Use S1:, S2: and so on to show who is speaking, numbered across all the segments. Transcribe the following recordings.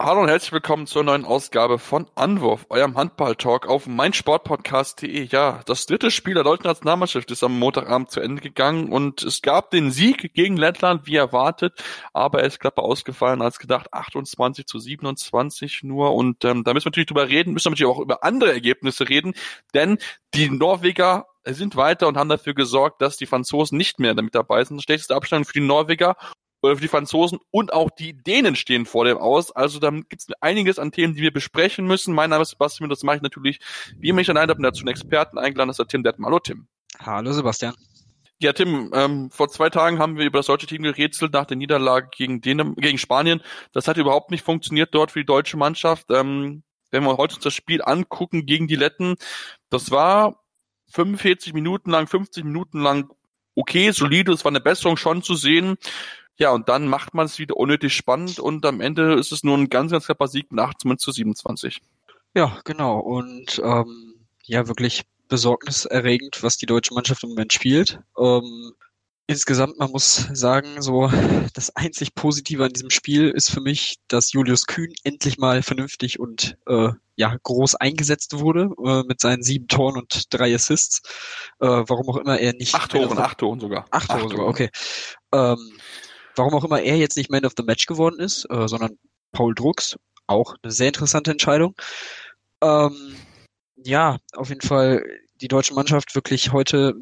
S1: Hallo und herzlich willkommen zur neuen Ausgabe von Anwurf, eurem Handball-Talk auf meinsportpodcast.de. Ja, das dritte Spiel der deutschen Nationalmannschaft ist am Montagabend zu Ende gegangen und es gab den Sieg gegen Lettland, wie erwartet, aber er ist knapp ausgefallen als gedacht, 28 zu 27 nur und ähm, da müssen wir natürlich drüber reden, müssen wir natürlich auch über andere Ergebnisse reden, denn die Norweger sind weiter und haben dafür gesorgt, dass die Franzosen nicht mehr damit dabei sind. Schlechteste Abstand für die Norweger die Franzosen und auch die Dänen stehen vor dem aus. Also da gibt es einiges an Themen, die wir besprechen müssen. Mein Name ist Sebastian, das mache ich natürlich, wie immer ich allein habe, dazu einen Experten eingeladen, das ist der Tim Detmann. Hallo Tim.
S2: Hallo Sebastian.
S1: Ja, Tim, ähm, vor zwei Tagen haben wir über das deutsche Team gerätselt nach der Niederlage gegen, Dänem gegen Spanien. Das hat überhaupt nicht funktioniert dort für die deutsche Mannschaft. Ähm, wenn wir heute uns das Spiel angucken gegen die Letten, das war 45 Minuten lang, 50 Minuten lang okay, solide, es war eine Besserung schon zu sehen. Ja, und dann macht man es wieder unnötig spannend und am Ende ist es nur ein ganz, ganz knapper Sieg nach zumindest zu 27.
S2: Ja, genau. Und ähm, ja, wirklich besorgniserregend, was die deutsche Mannschaft im Moment spielt. Ähm, insgesamt, man muss sagen, so das einzig Positive an diesem Spiel ist für mich, dass Julius Kühn endlich mal vernünftig und äh, ja groß eingesetzt wurde äh, mit seinen sieben Toren und drei Assists. Äh, warum auch immer er nicht
S1: acht Toren, acht Toren sogar,
S2: acht Tore sogar, okay. Ähm, warum auch immer er jetzt nicht Man of the Match geworden ist, äh, sondern Paul Drucks. Auch eine sehr interessante Entscheidung. Ähm, ja, auf jeden Fall die deutsche Mannschaft wirklich heute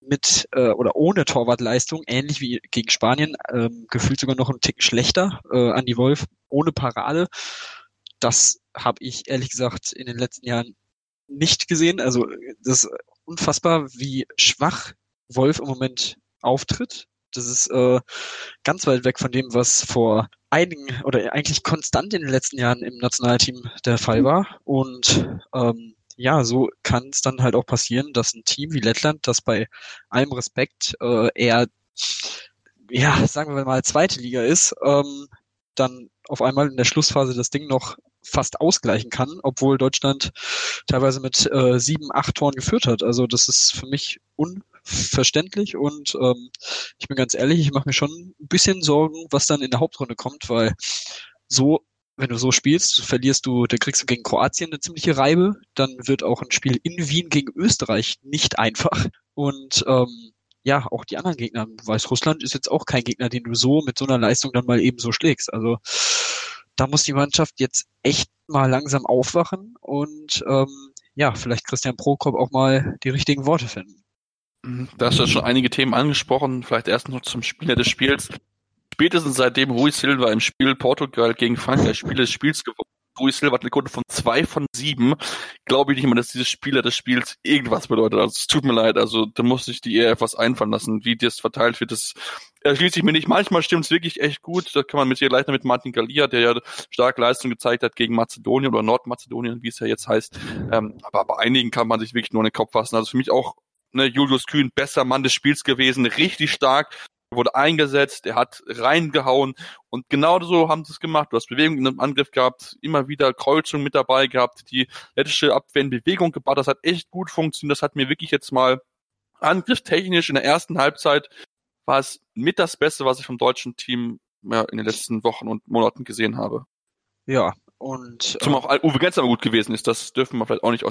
S2: mit äh, oder ohne Torwartleistung, ähnlich wie gegen Spanien, ähm, gefühlt sogar noch einen Ticken schlechter. Äh, Andy Wolf ohne Parade. Das habe ich ehrlich gesagt in den letzten Jahren nicht gesehen. Also das ist unfassbar, wie schwach Wolf im Moment auftritt. Das ist äh, ganz weit weg von dem, was vor einigen oder eigentlich konstant in den letzten Jahren im Nationalteam der Fall war. Und ähm, ja, so kann es dann halt auch passieren, dass ein Team wie Lettland, das bei allem Respekt äh, eher, ja, sagen wir mal, zweite Liga ist, ähm, dann auf einmal in der Schlussphase das Ding noch fast ausgleichen kann, obwohl Deutschland teilweise mit äh, sieben, acht Toren geführt hat. Also das ist für mich unverständlich und ähm, ich bin ganz ehrlich, ich mache mir schon ein bisschen Sorgen, was dann in der Hauptrunde kommt, weil so wenn du so spielst, verlierst du, dann kriegst du gegen Kroatien eine ziemliche Reibe, dann wird auch ein Spiel in Wien gegen Österreich nicht einfach. Und ähm, ja, auch die anderen Gegner, Weißrussland ist jetzt auch kein Gegner, den du so mit so einer Leistung dann mal eben so schlägst. Also da muss die Mannschaft jetzt echt mal langsam aufwachen und ähm, ja, vielleicht Christian Prokop auch mal die richtigen Worte finden.
S1: Mhm, da hast du schon einige Themen angesprochen, vielleicht erst noch zum Spieler des Spiels. Spätestens seitdem Rui Silva im Spiel Portugal gegen Frankreich Spiel des Spiels gewonnen Rui Silva eine Quote von zwei von sieben. Glaube ich nicht mal, dass dieses Spieler des Spiels irgendwas bedeutet. Also es tut mir leid. Also da muss ich die eher etwas einfallen lassen, wie das verteilt wird. Das erschließt sich mir nicht. Manchmal stimmt es wirklich echt gut. Da kann man mit ihr leichter mit Martin Galia, der ja stark Leistung gezeigt hat gegen Mazedonien oder Nordmazedonien, wie es ja jetzt heißt. Ähm, aber bei einigen kann man sich wirklich nur in den Kopf fassen. Also für mich auch ne, Julius Kühn, besser Mann des Spiels gewesen, richtig stark wurde eingesetzt, er hat reingehauen und genau so haben sie es gemacht. Du hast Bewegung in einem Angriff gehabt, immer wieder Kreuzung mit dabei gehabt, die lettische Abwehr in Bewegung gebaut, das hat echt gut funktioniert, das hat mir wirklich jetzt mal angriffstechnisch in der ersten Halbzeit war es mit das Beste, was ich vom deutschen Team ja, in den letzten Wochen und Monaten gesehen habe.
S2: Ja, und
S1: Zum äh, auch Uwe Gensheimer gut gewesen ist, das dürfen wir vielleicht auch nicht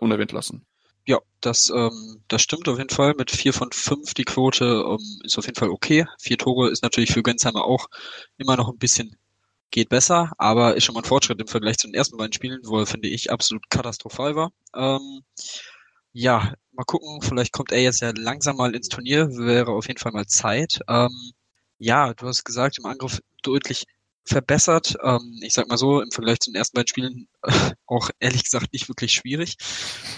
S1: unerwähnt lassen.
S2: Ja, das, ähm, das stimmt auf jeden Fall. Mit vier von fünf die Quote ähm, ist auf jeden Fall okay. Vier Tore ist natürlich für Gensheimer auch immer noch ein bisschen geht besser, aber ist schon mal ein Fortschritt im Vergleich zu den ersten beiden Spielen, wo er, finde ich, absolut katastrophal war. Ähm, ja, mal gucken, vielleicht kommt er jetzt ja langsam mal ins Turnier, wäre auf jeden Fall mal Zeit. Ähm, ja, du hast gesagt, im Angriff deutlich verbessert. Ähm, ich sag mal so, im Vergleich zu den ersten beiden Spielen auch ehrlich gesagt nicht wirklich schwierig.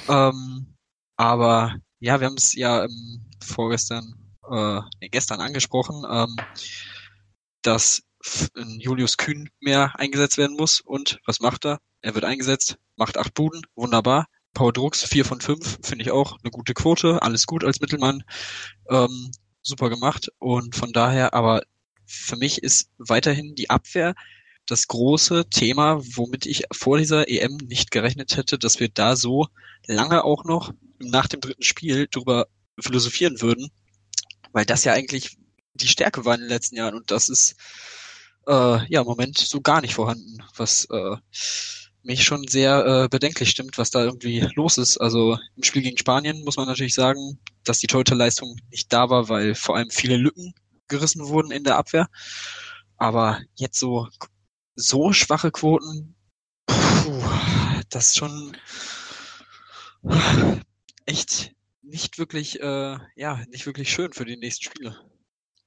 S2: Ähm, aber ja, wir haben es ja ähm, vorgestern, äh, gestern angesprochen, ähm, dass Julius Kühn mehr eingesetzt werden muss. Und was macht er? Er wird eingesetzt, macht acht Buden, wunderbar. Paul Drucks, vier von fünf, finde ich auch eine gute Quote, alles gut als Mittelmann. Ähm, super gemacht und von daher, aber für mich ist weiterhin die Abwehr das große Thema, womit ich vor dieser EM nicht gerechnet hätte, dass wir da so lange auch noch nach dem dritten Spiel drüber philosophieren würden, weil das ja eigentlich die Stärke war in den letzten Jahren und das ist äh, ja im Moment so gar nicht vorhanden, was äh, mich schon sehr äh, bedenklich stimmt, was da irgendwie los ist. Also im Spiel gegen Spanien muss man natürlich sagen, dass die Torhüterleistung nicht da war, weil vor allem viele Lücken gerissen wurden in der Abwehr. Aber jetzt so so schwache Quoten, puh, das ist schon echt nicht wirklich, äh, ja, nicht wirklich schön für die nächsten Spiele.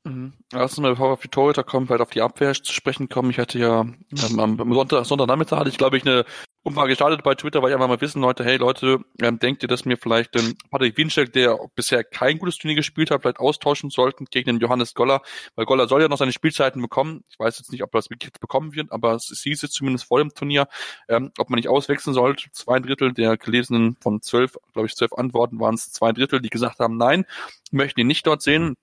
S1: Mhm. Lass uns mal, bevor wir auf die Torhüter kommen, vielleicht auf die Abwehr zu sprechen kommen. Ich hatte ja ähm, am Sonntag, Sonntagnachmittag hatte ich, glaube ich, eine Umfrage gestartet bei Twitter, weil ich einfach mal wissen wollte, hey Leute, ähm, denkt ihr, dass mir vielleicht ähm, Patrick Winczek, der bisher kein gutes Turnier gespielt hat, vielleicht austauschen sollten gegen den Johannes Goller, weil Goller soll ja noch seine Spielzeiten bekommen. Ich weiß jetzt nicht, ob er das wirklich bekommen wird, aber es hieß jetzt zumindest vor dem Turnier, ähm, ob man nicht auswechseln sollte. Zwei Drittel der gelesenen von zwölf, glaube ich, zwölf Antworten waren es zwei Drittel, die gesagt haben, nein, möchten ihn nicht dort sehen.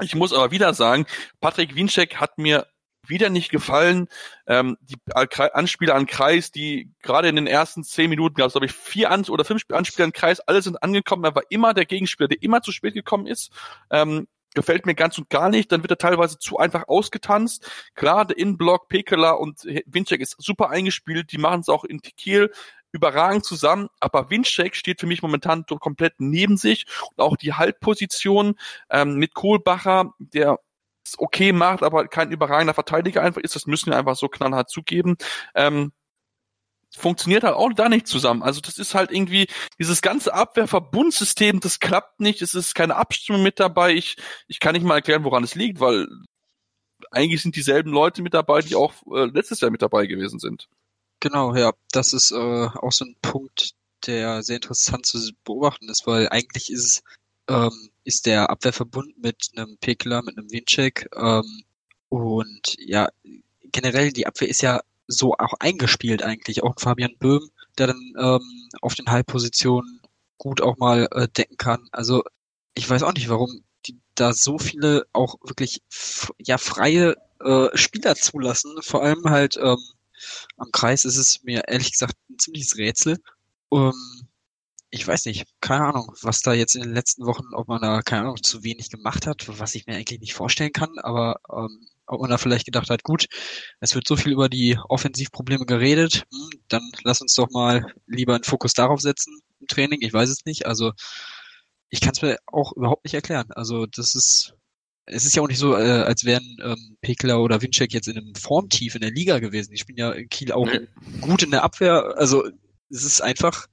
S1: Ich muss aber wieder sagen, Patrick Winczek hat mir wieder nicht gefallen. Ähm, die Anspieler an Kreis, die gerade in den ersten zehn Minuten gab es, glaube ich, vier An oder fünf Anspieler an Kreis, alle sind angekommen. Er war immer der Gegenspieler, der immer zu spät gekommen ist. Ähm, gefällt mir ganz und gar nicht. Dann wird er teilweise zu einfach ausgetanzt. Klar, der Innenblock, Pekela und Winczek ist super eingespielt. Die machen es auch in Kiel überragend zusammen, aber Winczek steht für mich momentan komplett neben sich und auch die Halbposition ähm, mit Kohlbacher, der okay macht, aber kein überragender Verteidiger einfach ist, das müssen wir einfach so knallhart zugeben. Ähm, funktioniert halt auch da nicht zusammen. Also das ist halt irgendwie dieses ganze Abwehrverbundsystem, das klappt nicht, es ist keine Abstimmung mit dabei. Ich, ich kann nicht mal erklären, woran es liegt, weil eigentlich sind dieselben Leute mit dabei, die auch äh, letztes Jahr mit dabei gewesen sind.
S2: Genau, ja, das ist äh, auch so ein Punkt, der sehr interessant zu beobachten ist, weil eigentlich ist es ähm, ist der Abwehrverbund mit einem Pekler, mit einem Winczek ähm, und ja, generell die Abwehr ist ja so auch eingespielt eigentlich. Auch Fabian Böhm, der dann ähm, auf den Halbpositionen gut auch mal äh, decken kann. Also ich weiß auch nicht, warum die da so viele auch wirklich ja freie äh, Spieler zulassen. Vor allem halt ähm, am Kreis ist es mir ehrlich gesagt ein ziemliches Rätsel. Ähm, ich weiß nicht, keine Ahnung, was da jetzt in den letzten Wochen, ob man da, keine Ahnung, zu wenig gemacht hat, was ich mir eigentlich nicht vorstellen kann, aber ähm, ob man da vielleicht gedacht hat, gut, es wird so viel über die Offensivprobleme geredet, hm, dann lass uns doch mal lieber einen Fokus darauf setzen im Training, ich weiß es nicht, also ich kann es mir auch überhaupt nicht erklären, also das ist, es ist ja auch nicht so, äh, als wären ähm, Pekler oder Winczek jetzt in einem Formtief in der Liga gewesen, ich bin ja in Kiel auch nee. gut in der Abwehr, also es ist einfach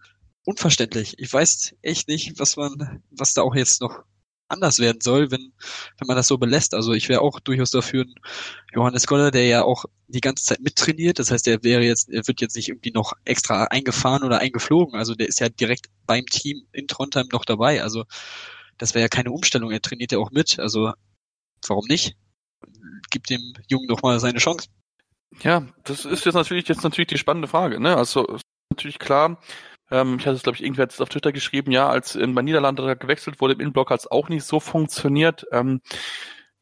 S2: unverständlich. Ich weiß echt nicht, was man, was da auch jetzt noch anders werden soll, wenn, wenn man das so belässt. Also ich wäre auch durchaus dafür ein Johannes Goller, der ja auch die ganze Zeit mittrainiert. Das heißt, er wäre jetzt, er wird jetzt nicht irgendwie noch extra eingefahren oder eingeflogen. Also der ist ja direkt beim Team in Trondheim noch dabei. Also das wäre ja keine Umstellung. Er trainiert ja auch mit. Also warum nicht? Gibt dem Jungen doch mal seine Chance.
S1: Ja, das ist jetzt natürlich jetzt natürlich die spannende Frage. Ne? Also natürlich klar, ähm, ich hatte es, glaube ich, irgendwer jetzt auf Twitter geschrieben, ja, als in bei Niederlande gewechselt wurde im Innenblock, hat es auch nicht so funktioniert. Ähm,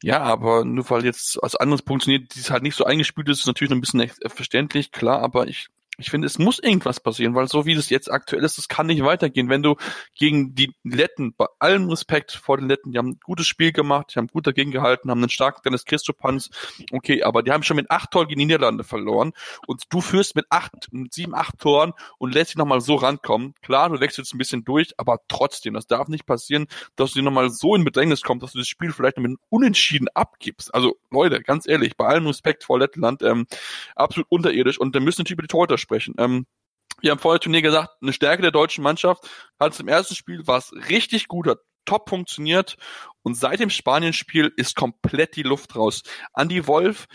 S1: ja, aber nur weil jetzt als anderes funktioniert, die es halt nicht so eingespielt ist, ist natürlich noch ein bisschen verständlich, klar, aber ich ich finde, es muss irgendwas passieren, weil so wie das jetzt aktuell ist, das kann nicht weitergehen. Wenn du gegen die Letten, bei allem Respekt vor den Letten, die haben ein gutes Spiel gemacht, die haben gut dagegen gehalten, haben einen starken Dennis Christopanz, okay, aber die haben schon mit acht Toren gegen die Niederlande verloren und du führst mit acht, mit sieben, acht Toren und lässt dich nochmal so rankommen. Klar, du wechselst ein bisschen durch, aber trotzdem, das darf nicht passieren, dass du dir nochmal so in Bedrängnis kommst, dass du das Spiel vielleicht mit einem Unentschieden abgibst. Also Leute, ganz ehrlich, bei allem Respekt vor Lettland, ähm, absolut unterirdisch und dann müssen natürlich die Torhüter sprechen. Ähm, wir haben vorher Turnier gesagt, eine Stärke der deutschen Mannschaft hat es im ersten Spiel war es richtig gut, hat top funktioniert und seit dem Spanien-Spiel ist komplett die Luft raus. Andy Wolf,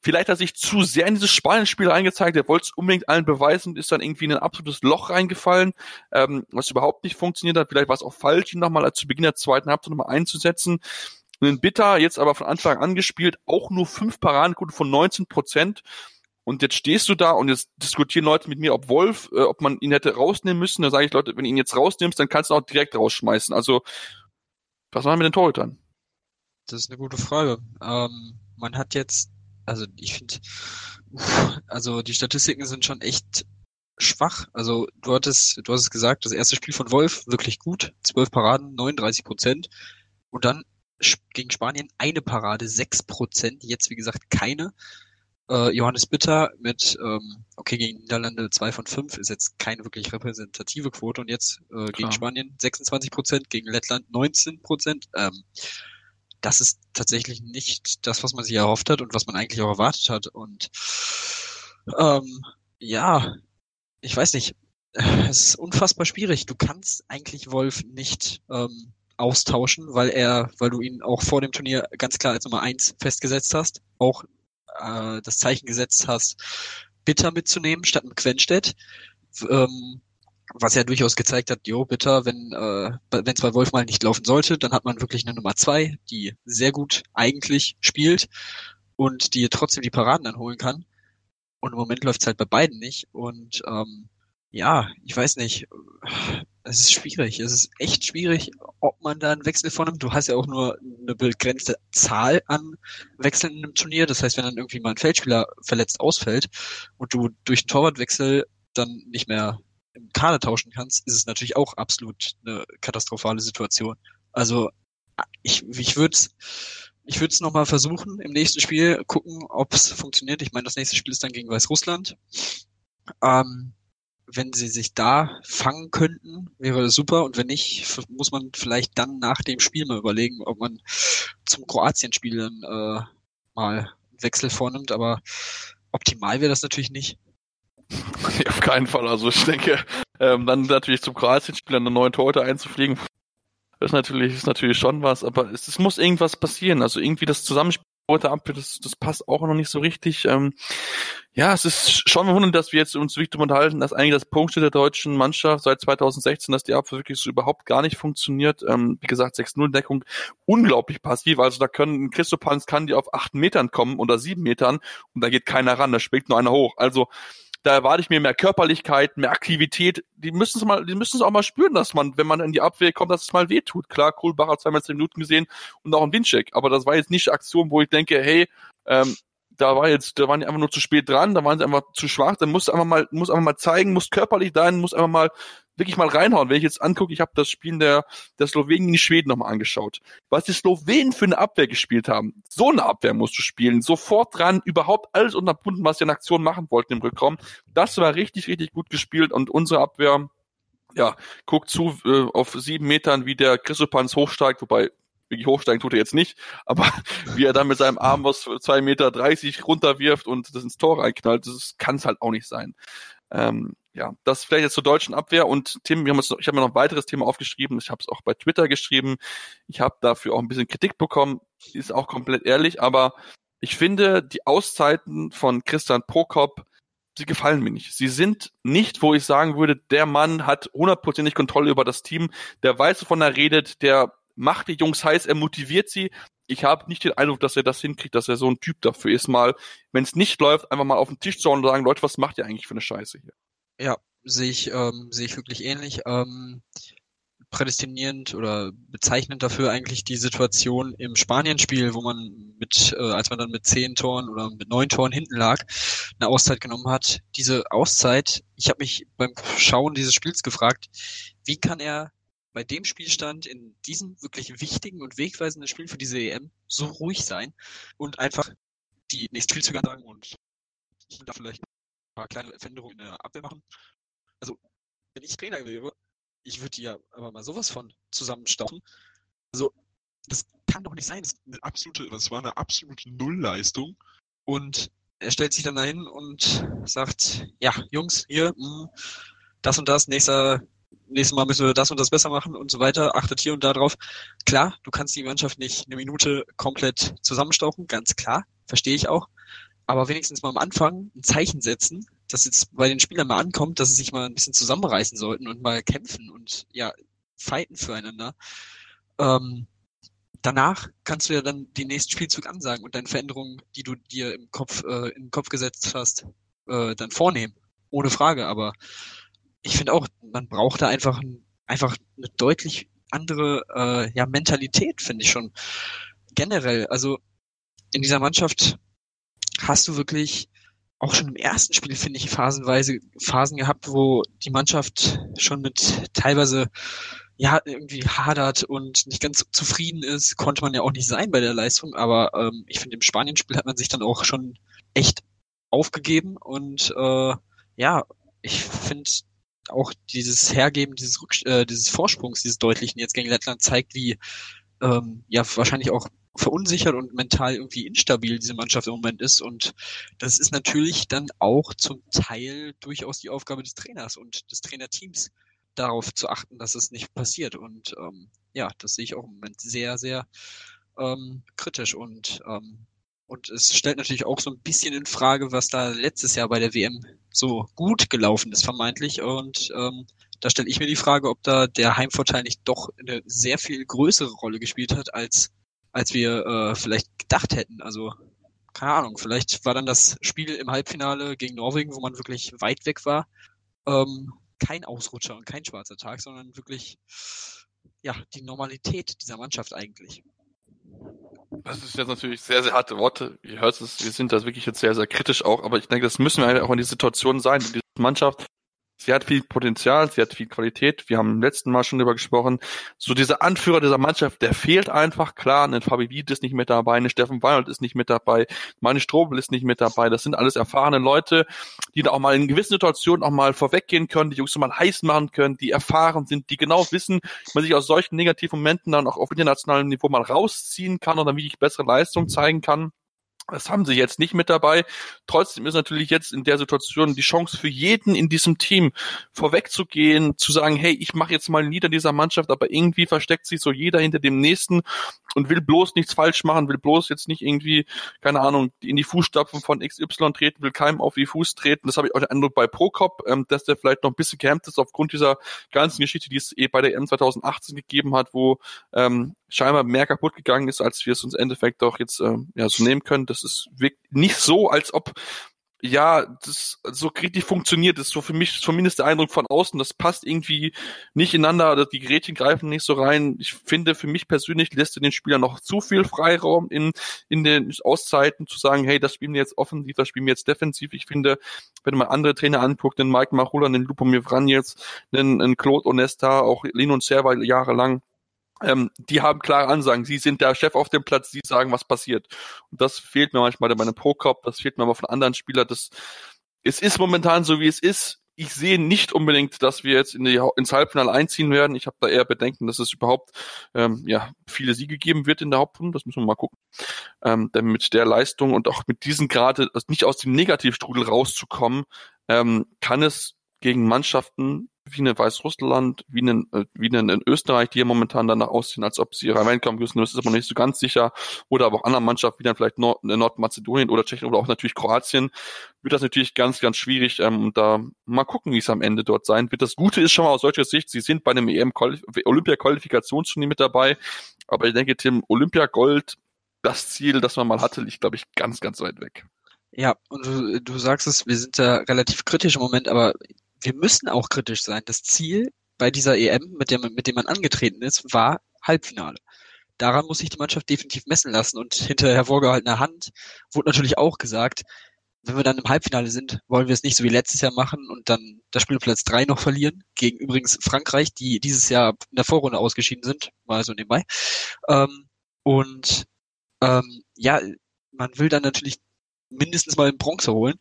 S1: vielleicht hat er sich zu sehr in dieses Spanien-Spiel reingezeigt, er wollte es unbedingt allen beweisen und ist dann irgendwie in ein absolutes Loch reingefallen, ähm, was überhaupt nicht funktioniert hat. Vielleicht war es auch falsch, ihn nochmal zu Beginn der zweiten Halbzeit nochmal einzusetzen. Und Bitter, jetzt aber von Anfang an gespielt, auch nur fünf Paradenquoten von 19 Prozent. Und jetzt stehst du da und jetzt diskutieren Leute mit mir, ob Wolf, äh, ob man ihn hätte rausnehmen müssen. Da sage ich, Leute, wenn du ihn jetzt rausnimmst, dann kannst du auch direkt rausschmeißen. Also, was machen wir den Torhütern?
S2: das ist eine gute Frage. Ähm, man hat jetzt, also ich finde, also die Statistiken sind schon echt schwach. Also du hattest, du hast es gesagt, das erste Spiel von Wolf wirklich gut, zwölf Paraden, 39 Prozent und dann gegen Spanien eine Parade, sechs Prozent, jetzt wie gesagt keine. Äh, Johannes Bitter mit, ähm, okay, gegen Niederlande zwei von fünf ist jetzt keine wirklich repräsentative Quote und jetzt äh, gegen Spanien 26 Prozent, gegen Lettland 19 Prozent. Ähm, das ist tatsächlich nicht das, was man sich erhofft hat und was man eigentlich auch erwartet hat. Und ähm, ja, ich weiß nicht, es ist unfassbar schwierig. Du kannst eigentlich Wolf nicht ähm, austauschen, weil er, weil du ihn auch vor dem Turnier ganz klar als Nummer eins festgesetzt hast, auch äh, das Zeichen gesetzt hast, Bitter mitzunehmen statt mit Quenstedt. Ähm, was ja durchaus gezeigt hat, jo, bitter, wenn äh, bei Wolf mal nicht laufen sollte, dann hat man wirklich eine Nummer zwei, die sehr gut eigentlich spielt und die trotzdem die Paraden dann holen kann. Und im Moment läuft es halt bei beiden nicht. Und ähm, ja, ich weiß nicht. Es ist schwierig. Es ist echt schwierig, ob man da einen Wechsel vornimmt. Du hast ja auch nur eine begrenzte Zahl an Wechseln in einem Turnier. Das heißt, wenn dann irgendwie mal ein Feldspieler verletzt ausfällt und du durch einen Torwartwechsel dann nicht mehr im Kader tauschen kannst, ist es natürlich auch absolut eine katastrophale Situation. Also ich, ich würde ich würde es nochmal versuchen im nächsten Spiel, gucken, ob es funktioniert. Ich meine, das nächste Spiel ist dann gegen Weißrussland. Ähm, wenn sie sich da fangen könnten, wäre das super. Und wenn nicht, muss man vielleicht dann nach dem Spiel mal überlegen, ob man zum Kroatien-Spiel dann äh, mal einen Wechsel vornimmt. Aber optimal wäre das natürlich nicht.
S1: Nee, auf keinen Fall. Also ich denke, ähm, dann natürlich zum Kroatien-Spiel eine neue Torhüter einzufliegen, ist natürlich, ist natürlich schon was, aber es, es muss irgendwas passieren. Also irgendwie das Zusammenspiel heute ab, das, das passt auch noch nicht so richtig. Ähm, ja, es ist schon verwunderlich, dass wir jetzt uns wirklich darüber unterhalten, dass eigentlich das Punkt der deutschen Mannschaft seit 2016, dass die Abwehr wirklich so überhaupt gar nicht funktioniert. Ähm, wie gesagt, 6-0-Deckung, unglaublich passiv. Also da können Christopans kann die auf acht Metern kommen oder sieben Metern und da geht keiner ran, da springt nur einer hoch. Also da erwarte ich mir mehr Körperlichkeit, mehr Aktivität. Die müssen es mal, die müssen es auch mal spüren, dass man, wenn man in die Abwehr kommt, dass es mal wehtut. Klar, Kohlbach hat zweimal zehn Minuten gesehen und auch ein Windcheck. Aber das war jetzt nicht Aktion, wo ich denke, hey, ähm, da war jetzt, da waren die einfach nur zu spät dran, da waren sie einfach zu schwach, dann musst du einfach mal, muss einfach mal zeigen, muss körperlich sein, muss einfach mal wirklich mal reinhauen. Wenn ich jetzt angucke, ich habe das Spiel der, der Slowenien gegen Schweden nochmal angeschaut. Was die Slowenen für eine Abwehr gespielt haben. So eine Abwehr musst du spielen. Sofort dran, überhaupt alles unterbunden, was sie in Aktion machen wollten im Rückraum. Das war richtig, richtig gut gespielt und unsere Abwehr, ja, guckt zu äh, auf sieben Metern, wie der Chrisopans hochsteigt, wobei wirklich hochsteigen tut er jetzt nicht, aber wie er dann mit seinem Arm was zwei Meter dreißig runterwirft und das ins Tor reinknallt, das kann es halt auch nicht sein. Ähm, ja, das vielleicht jetzt zur deutschen Abwehr und Tim, wir haben noch, ich habe mir noch ein weiteres Thema aufgeschrieben, ich habe es auch bei Twitter geschrieben, ich habe dafür auch ein bisschen Kritik bekommen, ist auch komplett ehrlich, aber ich finde die Auszeiten von Christian Prokop, sie gefallen mir nicht. Sie sind nicht, wo ich sagen würde, der Mann hat hundertprozentig Kontrolle über das Team, der weiß, wovon er redet, der macht die Jungs heiß, er motiviert sie. Ich habe nicht den Eindruck, dass er das hinkriegt, dass er so ein Typ dafür ist, mal, wenn es nicht läuft, einfach mal auf den Tisch zu hauen und sagen, Leute, was macht ihr eigentlich für eine Scheiße hier?
S2: Ja, sehe ich, ähm, sehe ich wirklich ähnlich. Ähm, prädestinierend oder bezeichnend dafür eigentlich die Situation im Spanien-Spiel, wo man mit, äh, als man dann mit zehn Toren oder mit neun Toren hinten lag, eine Auszeit genommen hat. Diese Auszeit, ich habe mich beim Schauen dieses Spiels gefragt, wie kann er bei dem Spielstand in diesem wirklich wichtigen und wegweisenden Spiel für diese EM so ruhig sein und einfach die nächsten Spielzüge ansagen und da vielleicht paar kleine Veränderungen in der Abwehr machen. Also, wenn ich Trainer wäre, ich würde die ja aber mal sowas von zusammenstauchen. Also, das kann doch nicht sein. Das, eine absolute, das war eine absolute Nullleistung. Und er stellt sich dann dahin und sagt, ja, Jungs, hier, mh, hm, das und das, nächster, nächstes Mal müssen wir das und das besser machen und so weiter, achtet hier und da drauf. Klar, du kannst die Mannschaft nicht eine Minute komplett zusammenstauchen, ganz klar, verstehe ich auch aber wenigstens mal am Anfang ein Zeichen setzen, dass jetzt bei den Spielern mal ankommt, dass sie sich mal ein bisschen zusammenreißen sollten und mal kämpfen und ja, fighten füreinander. Ähm, danach kannst du ja dann den nächsten Spielzug ansagen und deine Veränderungen, die du dir im Kopf, äh, im Kopf gesetzt hast, äh, dann vornehmen. Ohne Frage. Aber ich finde auch, man braucht da einfach, ein, einfach eine deutlich andere äh, ja, Mentalität, finde ich schon. generell, also in dieser Mannschaft hast du wirklich auch schon im ersten Spiel, finde ich, phasenweise Phasen gehabt, wo die Mannschaft schon mit teilweise ja irgendwie hadert und nicht ganz zufrieden ist, konnte man ja auch nicht sein bei der Leistung, aber ähm, ich finde im Spanien-Spiel hat man sich dann auch schon echt aufgegeben und äh, ja, ich finde auch dieses Hergeben dieses, Rück äh, dieses Vorsprungs, dieses deutlichen jetzt gegen Lettland zeigt, wie ähm, ja wahrscheinlich auch verunsichert und mental irgendwie instabil diese Mannschaft im Moment ist. Und das ist natürlich dann auch zum Teil durchaus die Aufgabe des Trainers und des Trainerteams, darauf zu achten, dass es nicht passiert. Und ähm, ja, das sehe ich auch im Moment sehr, sehr ähm, kritisch und ähm, und es stellt natürlich auch so ein bisschen in Frage, was da letztes Jahr bei der WM so gut gelaufen ist, vermeintlich. Und ähm, da stelle ich mir die Frage, ob da der Heimvorteil nicht doch eine sehr viel größere Rolle gespielt hat, als, als wir äh, vielleicht gedacht hätten. Also, keine Ahnung, vielleicht war dann das Spiel im Halbfinale gegen Norwegen, wo man wirklich weit weg war, ähm, kein Ausrutscher und kein schwarzer Tag, sondern wirklich ja, die Normalität dieser Mannschaft eigentlich.
S1: Das ist jetzt natürlich sehr, sehr harte Worte. Ihr hört es, wir sind da wirklich jetzt sehr, sehr kritisch auch, aber ich denke, das müssen wir halt auch in die Situation sein. Diese Mannschaft Sie hat viel Potenzial, sie hat viel Qualität. Wir haben im letzten Mal schon darüber gesprochen. So dieser Anführer dieser Mannschaft, der fehlt einfach. Klar, ein Fabi Wied ist nicht mit dabei, ein Steffen Weinhold ist nicht mit dabei, meine Strobel ist nicht mit dabei. Das sind alles erfahrene Leute, die da auch mal in gewissen Situationen auch mal vorweggehen können, die Jungs mal heiß machen können, die erfahren sind, die genau wissen, wie man sich aus solchen negativen Momenten dann auch auf internationalem Niveau mal rausziehen kann oder wie ich bessere Leistung zeigen kann. Das haben sie jetzt nicht mit dabei. Trotzdem ist natürlich jetzt in der Situation die Chance für jeden in diesem Team vorwegzugehen, zu sagen, hey, ich mache jetzt mal an dieser Mannschaft, aber irgendwie versteckt sich so jeder hinter dem nächsten und will bloß nichts falsch machen, will bloß jetzt nicht irgendwie, keine Ahnung, in die Fußstapfen von XY treten, will keinem auf die Fuß treten. Das habe ich auch den Eindruck bei Prokop, ähm, dass der vielleicht noch ein bisschen gehemmt ist aufgrund dieser ganzen Geschichte, die es eh bei der M 2018 gegeben hat, wo ähm, scheinbar mehr kaputt gegangen ist, als wir es uns im Endeffekt doch jetzt äh, ja, so nehmen können. Das ist nicht so, als ob ja, das so kritisch funktioniert, das ist so für mich zumindest der Eindruck von außen, das passt irgendwie nicht ineinander, die Gerätchen greifen nicht so rein. Ich finde, für mich persönlich lässt den Spielern noch zu viel Freiraum in, in den Auszeiten zu sagen, hey, das spielen wir jetzt offensiv, das spielen wir jetzt defensiv. Ich finde, wenn man andere Trainer anguckt, den Mike Marula, den Lupomir Vranjec, den, den Claude Onesta, auch Lino Serva jahrelang, ähm, die haben klare Ansagen. Sie sind der Chef auf dem Platz, sie sagen, was passiert. Und das fehlt mir manchmal bei einem Pro-Cop, das fehlt mir aber von anderen Spielern. Das, es ist momentan so, wie es ist. Ich sehe nicht unbedingt, dass wir jetzt in die, ins Halbfinale einziehen werden. Ich habe da eher Bedenken, dass es überhaupt ähm, ja, viele Siege geben wird in der Hauptrunde. Das müssen wir mal gucken. Ähm, denn mit der Leistung und auch mit diesen gerade also nicht aus dem Negativstrudel rauszukommen, ähm, kann es gegen Mannschaften wie eine Weißrussland, wie eine, äh, wie eine in Österreich, die ja momentan danach aussehen, als ob sie reinkommen müssen. Das ist aber nicht so ganz sicher. Oder aber auch anderen Mannschaften, wie dann vielleicht Nord äh, Nordmazedonien oder Tschechien oder auch natürlich Kroatien, wird das natürlich ganz, ganz schwierig. Ähm, da mal gucken, wie es am Ende dort sein wird. Das Gute ist schon mal aus solcher Sicht, sie sind bei einem EM Olympia-Qualifikationsturnier mit dabei. Aber ich denke, Tim, Olympia-Gold, das Ziel, das man mal hatte, liegt, glaube ich, ganz, ganz weit weg.
S2: Ja, und du, du sagst es, wir sind da relativ kritisch im Moment, aber wir müssen auch kritisch sein. Das Ziel bei dieser EM, mit dem, mit dem man angetreten ist, war Halbfinale. Daran muss sich die Mannschaft definitiv messen lassen und hinter hervorgehaltener Hand wurde natürlich auch gesagt, wenn wir dann im Halbfinale sind, wollen wir es nicht so wie letztes Jahr machen und dann das Spielplatz 3 noch verlieren, gegen übrigens Frankreich, die dieses Jahr in der Vorrunde ausgeschieden sind, mal so nebenbei. Ähm, und ähm, ja, man will dann natürlich mindestens mal in Bronze holen.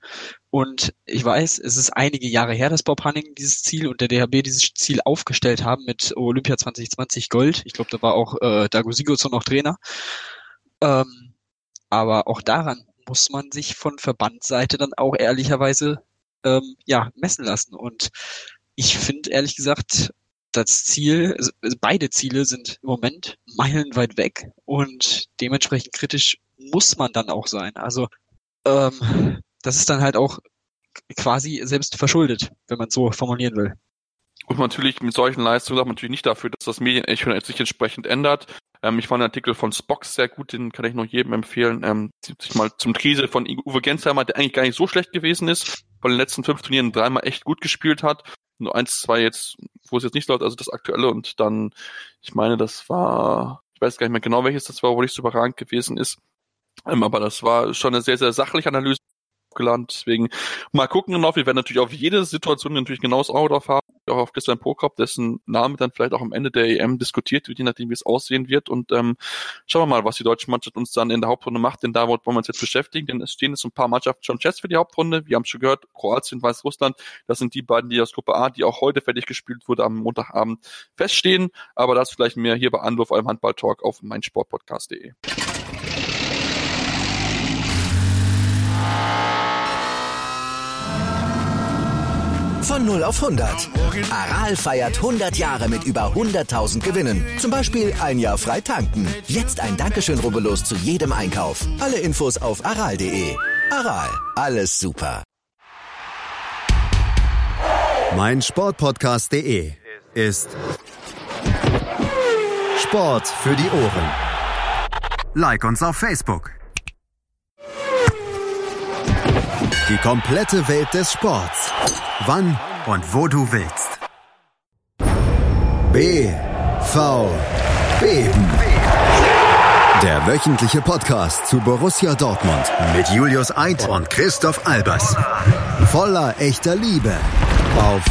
S2: Und ich weiß, es ist einige Jahre her, dass Bob Hanning dieses Ziel und der DHB dieses Ziel aufgestellt haben mit Olympia 2020 Gold. Ich glaube, da war auch äh, Dago Sigurdsson noch Trainer. Ähm, aber auch daran muss man sich von Verbandseite dann auch ehrlicherweise ähm, ja messen lassen. Und ich finde ehrlich gesagt, das Ziel, also beide Ziele sind im Moment meilenweit weg und dementsprechend kritisch muss man dann auch sein. Also ähm, das ist dann halt auch quasi selbst verschuldet, wenn man so formulieren will.
S1: Und natürlich mit solchen Leistungen sagt man natürlich nicht dafür, dass das Medienecho sich entsprechend ändert. Ähm, ich fand den Artikel von Spox sehr gut, den kann ich noch jedem empfehlen. Ähm, sich mal zum Krise von Uwe Gensheimer, der eigentlich gar nicht so schlecht gewesen ist, von den letzten fünf Turnieren dreimal echt gut gespielt hat. Nur eins, zwei jetzt, wo es jetzt nicht läuft, also das aktuelle und dann, ich meine, das war Ich weiß gar nicht mehr genau, welches das war, wo nicht so überragend gewesen ist. Ähm, aber das war schon eine sehr, sehr sachliche Analyse gelandet. Deswegen mal gucken noch. Wir werden natürlich auf jede Situation natürlich genaues Auge drauf haben. Auch auf Christian Prokop, dessen Name dann vielleicht auch am Ende der EM diskutiert wird, je nachdem, wie es aussehen wird. Und ähm, schauen wir mal, was die deutsche Mannschaft uns dann in der Hauptrunde macht, denn da wollen wir uns jetzt beschäftigen, denn es stehen jetzt ein paar Mannschaften schon fest für die Hauptrunde. Wir haben schon gehört, Kroatien, Weißrussland, das sind die beiden, die aus Gruppe A, die auch heute fertig gespielt wurde, am Montagabend feststehen. Aber das vielleicht mehr hier bei Anwurf eurem Handball-Talk auf meinsportpodcast.de.
S3: Von 0 auf 100. Aral feiert 100 Jahre mit über 100.000 Gewinnen. Zum Beispiel ein Jahr frei tanken. Jetzt ein Dankeschön, rubbellos zu jedem Einkauf. Alle Infos auf aral.de. Aral, alles super.
S4: Mein Sportpodcast.de ist Sport für die Ohren. Like uns auf Facebook. Die komplette Welt des Sports. Wann und wo du willst. BV Beben. Der wöchentliche Podcast zu Borussia Dortmund mit Julius Eid und Christoph Albers. Voller echter Liebe auf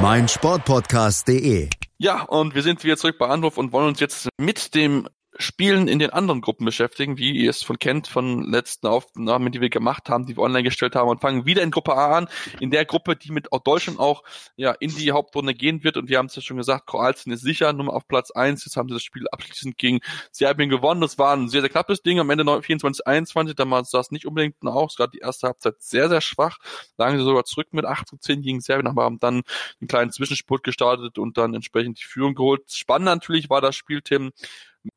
S4: meinsportpodcast.de.
S1: Ja, und wir sind wieder zurück bei Anruf und wollen uns jetzt mit dem Spielen in den anderen Gruppen beschäftigen, wie ihr es von kennt, von letzten Aufnahmen, die wir gemacht haben, die wir online gestellt haben und fangen wieder in Gruppe A an, in der Gruppe, die mit Deutschland auch ja in die Hauptrunde gehen wird. Und wir haben es ja schon gesagt, Kroatien ist sicher, Nummer auf Platz eins. jetzt haben sie das Spiel abschließend gegen Serbien gewonnen, das war ein sehr, sehr knappes Ding, am Ende 24, 21, damals sah es nicht unbedingt aus, gerade die erste Halbzeit sehr, sehr schwach, lagen sie sogar zurück mit 8 zu 10 gegen Serbien, aber haben dann einen kleinen Zwischenspurt gestartet und dann entsprechend die Führung geholt. Spannend natürlich war das Spiel, Tim,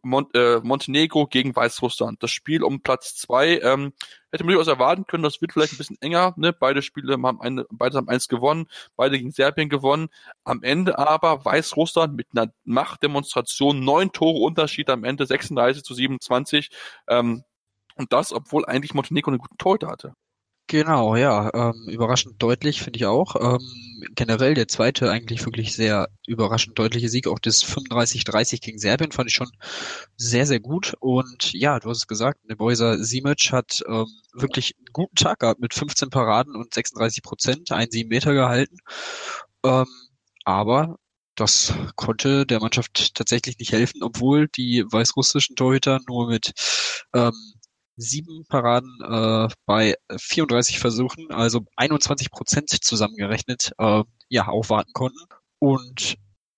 S1: Mont äh, Montenegro gegen Weißrussland. Das Spiel um Platz zwei ähm, hätte man durchaus erwarten können, das wird vielleicht ein bisschen enger. Ne? Beide Spiele haben eine, beide haben eins gewonnen, beide gegen Serbien gewonnen. Am Ende aber Weißrussland mit einer Machtdemonstration, neun Tore Unterschied am Ende 36 zu 27. Ähm, und das, obwohl eigentlich Montenegro einen guten Torhüter hatte.
S2: Genau, ja, ähm, überraschend deutlich, finde ich auch. Ähm, generell der zweite eigentlich wirklich sehr überraschend deutliche Sieg, auch das 35-30 gegen Serbien fand ich schon sehr, sehr gut. Und ja, du hast es gesagt, Nebojsa Simic hat ähm, wirklich einen guten Tag gehabt mit 15 Paraden und 36 Prozent, ein 7 Meter gehalten. Ähm, aber das konnte der Mannschaft tatsächlich nicht helfen, obwohl die weißrussischen Torhüter nur mit ähm, sieben Paraden äh, bei 34 Versuchen, also 21 Prozent zusammengerechnet, äh, ja, aufwarten konnten. Und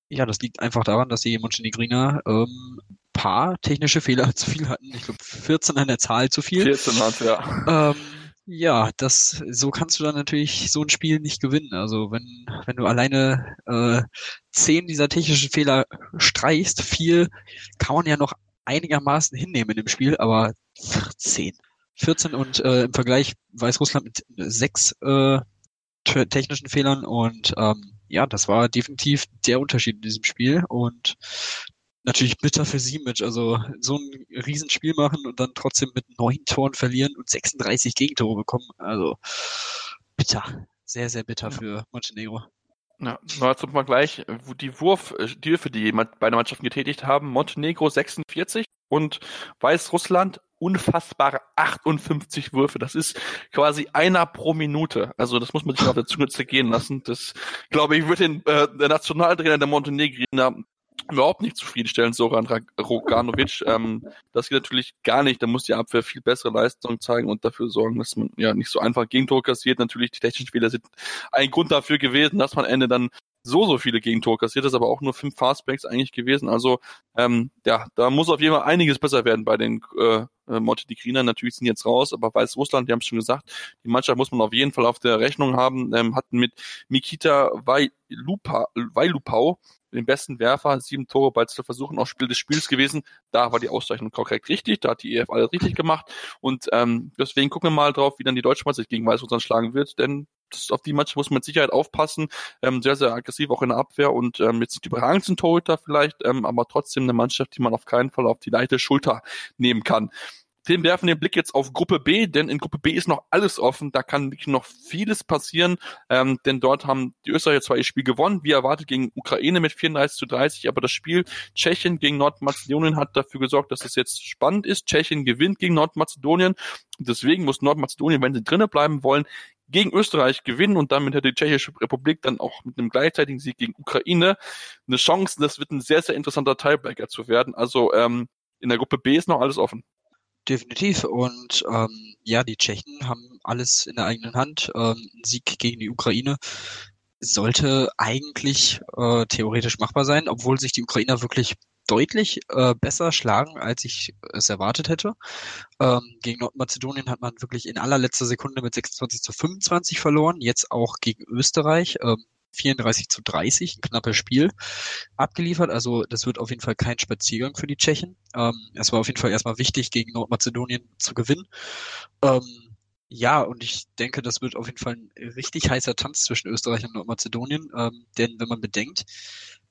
S2: ja, das liegt einfach daran, dass die Montenegriner ähm, paar technische Fehler zu viel hatten. Ich glaube, 14 an der Zahl zu viel.
S1: 14 hat, ja.
S2: Ähm, ja, das so kannst du dann natürlich so ein Spiel nicht gewinnen. Also wenn wenn du alleine äh, zehn dieser technischen Fehler streichst, viel kann man ja noch einigermaßen hinnehmen in dem Spiel, aber 14. 14 und äh, im Vergleich Weißrussland mit sechs äh, technischen Fehlern und ähm, ja, das war definitiv der Unterschied in diesem Spiel und natürlich bitter für Simic, also so ein Riesenspiel machen und dann trotzdem mit neun Toren verlieren und 36 Gegentore bekommen, also bitter, sehr, sehr bitter für Montenegro.
S1: Ja, jetzt mal gleich, wo die Wurf, die für die beide Mannschaften getätigt haben. Montenegro 46 und Weißrussland unfassbare 58 Würfe. Das ist quasi einer pro Minute. Also das muss man sich auf der Zunge zergehen lassen. Das, glaube ich, wird den äh, der Nationaltrainer der Montenegriner überhaupt nicht zufriedenstellen, Soran Roganovic. Ähm, das geht natürlich gar nicht. Da muss die Abwehr viel bessere Leistung zeigen und dafür sorgen, dass man ja nicht so einfach Gegentore kassiert. Natürlich, die technischen Fehler sind ein Grund dafür gewesen, dass man am Ende dann so, so viele Gegentore kassiert ist, aber auch nur fünf Fastbacks eigentlich gewesen. Also ähm, ja, da muss auf jeden Fall einiges besser werden bei den äh, äh Montenegrinern. Natürlich sind jetzt raus, aber Weißrussland, die haben es schon gesagt, die Mannschaft muss man auf jeden Fall auf der Rechnung haben. Ähm, hatten mit Mikita Vailupau den besten Werfer, sieben Tore bei zwei Versuchen auch Spiel des Spiels gewesen. Da war die Auszeichnung korrekt richtig, da hat die EF alles richtig gemacht. Und ähm, deswegen gucken wir mal drauf, wie dann die deutsche Mannschaft gegen Weißrussland schlagen wird, denn das, auf die Mannschaft muss man mit Sicherheit aufpassen. Ähm, sehr, sehr aggressiv auch in der Abwehr und ähm, jetzt nicht überragend ein Torhüter vielleicht, ähm, aber trotzdem eine Mannschaft, die man auf keinen Fall auf die leichte Schulter nehmen kann. Tim werfen den Blick jetzt auf Gruppe B, denn in Gruppe B ist noch alles offen. Da kann wirklich noch vieles passieren, ähm, denn dort haben die Österreicher zwar ihr Spiel gewonnen, wie erwartet gegen Ukraine mit 34 zu 30, aber das Spiel Tschechien gegen Nordmazedonien hat dafür gesorgt, dass es jetzt spannend ist. Tschechien gewinnt gegen Nordmazedonien. Deswegen muss Nordmazedonien, wenn sie drinnen bleiben wollen, gegen Österreich gewinnen und damit hat die Tschechische Republik dann auch mit einem gleichzeitigen Sieg gegen Ukraine eine Chance. Das wird ein sehr, sehr interessanter Tiebreaker zu werden. Also ähm, in der Gruppe B ist noch alles offen.
S2: Definitiv. Und ähm, ja, die Tschechen haben alles in der eigenen Hand. Ähm, ein Sieg gegen die Ukraine sollte eigentlich äh, theoretisch machbar sein, obwohl sich die Ukrainer wirklich deutlich äh, besser schlagen, als ich es erwartet hätte. Ähm, gegen Nordmazedonien hat man wirklich in allerletzter Sekunde mit 26 zu 25 verloren, jetzt auch gegen Österreich. Ähm, 34 zu 30, ein knappes Spiel abgeliefert. Also das wird auf jeden Fall kein Spaziergang für die Tschechen. Ähm, es war auf jeden Fall erstmal wichtig, gegen Nordmazedonien zu gewinnen. Ähm, ja, und ich denke, das wird auf jeden Fall ein richtig heißer Tanz zwischen Österreich und Nordmazedonien. Ähm, denn wenn man bedenkt,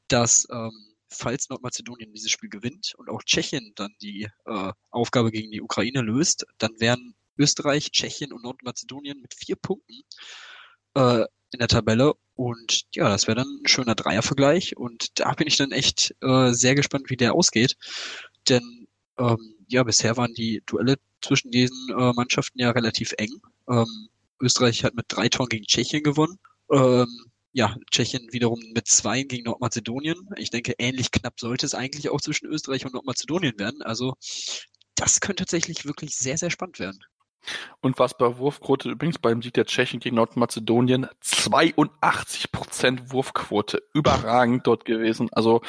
S2: dass ähm, falls Nordmazedonien dieses Spiel gewinnt und auch Tschechien dann die äh, Aufgabe gegen die Ukraine löst, dann wären Österreich, Tschechien und Nordmazedonien mit vier Punkten äh, in der Tabelle. Und ja, das wäre dann ein schöner Dreiervergleich. Und da bin ich dann echt äh, sehr gespannt, wie der ausgeht. Denn ähm, ja, bisher waren die Duelle zwischen diesen äh, Mannschaften ja relativ eng. Ähm, Österreich hat mit drei Toren gegen Tschechien gewonnen. Ähm, ja, Tschechien wiederum mit zwei gegen Nordmazedonien. Ich denke, ähnlich knapp sollte es eigentlich auch zwischen Österreich und Nordmazedonien werden. Also das könnte tatsächlich wirklich sehr, sehr spannend werden.
S1: Unfassbar Wurfquote übrigens beim Sieg der Tschechen gegen Nordmazedonien. 82 Prozent Wurfquote. Überragend dort gewesen. Also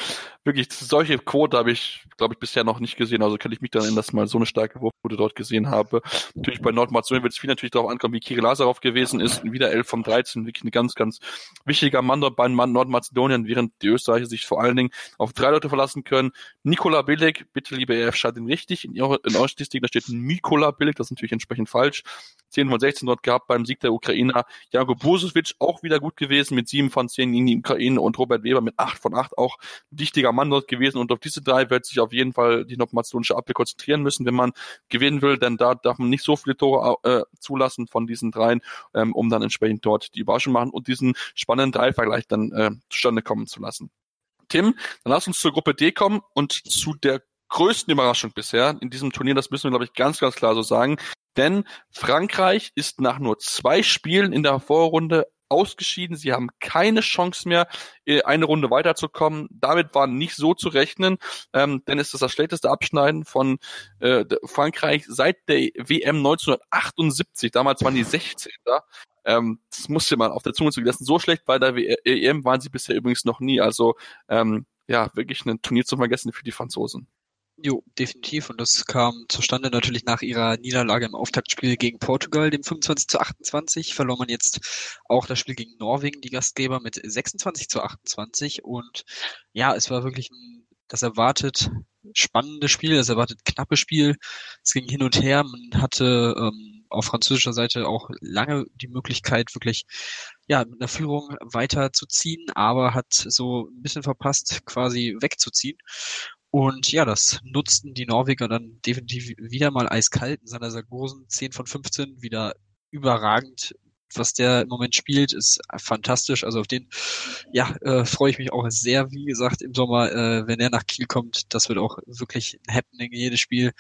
S1: wirklich, solche Quote habe ich, glaube ich, bisher noch nicht gesehen. Also kann ich mich dann erinnern, dass mal so eine starke Wurfquote dort gesehen habe. Natürlich bei Nordmazedonien wird es viel natürlich darauf ankommen, wie Kirill Lazarov gewesen ist. Wieder 11 von 13. Wirklich ein ganz, ganz wichtiger Mann dort bei Nordmazedonien, während die Österreicher sich vor allen Dingen auf drei Leute verlassen können. Nikola Bilek, bitte liebe EF, schreibt ihn richtig. In eurer, Statistik, da steht Nikola Bilek, das ist natürlich entsprechend falsch. 10 von 16 dort gehabt beim Sieg der Ukrainer. Jago Bosovic auch wieder gut gewesen mit 7 von 10 gegen die Ukraine und Robert Weber mit 8 von 8 auch ein wichtiger Mann dort gewesen. Und auf diese drei wird sich auf jeden Fall die nordmazedonische Abwehr konzentrieren müssen, wenn man gewinnen will, denn da darf man nicht so viele Tore äh, zulassen von diesen dreien, ähm, um dann entsprechend dort die Überraschung machen und diesen spannenden Dreifvergleich dann äh, zustande kommen zu lassen. Tim, dann lass uns zur Gruppe D kommen und zu der größten Überraschung bisher in diesem Turnier, das müssen wir, glaube ich, ganz, ganz klar so sagen. Denn Frankreich ist nach nur zwei Spielen in der Vorrunde ausgeschieden. Sie haben keine Chance mehr, äh, eine Runde weiterzukommen. Damit war nicht so zu rechnen, ähm, denn es ist das schlechteste Abschneiden von äh, Frankreich seit der WM 1978. Damals waren die 16. Ähm, das musste man auf der Zunge zu lassen. So schlecht bei der WM waren sie bisher übrigens noch nie. Also ähm, ja, wirklich ein Turnier zu vergessen für die Franzosen.
S2: Jo, definitiv. Und das kam zustande natürlich nach ihrer Niederlage im Auftaktspiel gegen Portugal, dem 25 zu 28. Verlor man jetzt auch das Spiel gegen Norwegen, die Gastgeber, mit 26 zu 28. Und ja, es war wirklich ein, das erwartet spannende Spiel, das erwartet knappe Spiel. Es ging hin und her. Man hatte ähm, auf französischer Seite auch lange die Möglichkeit, wirklich ja, mit einer Führung weiterzuziehen, aber hat so ein bisschen verpasst, quasi wegzuziehen. Und ja, das nutzten die Norweger dann definitiv wieder mal eiskalt. Sander Sargosen 10 von 15, wieder überragend. Was der im Moment spielt, ist fantastisch. Also auf den, ja, äh, freue ich mich auch sehr. Wie gesagt, im Sommer, äh, wenn er nach Kiel kommt, das wird auch wirklich ein Happening jedes Spiel.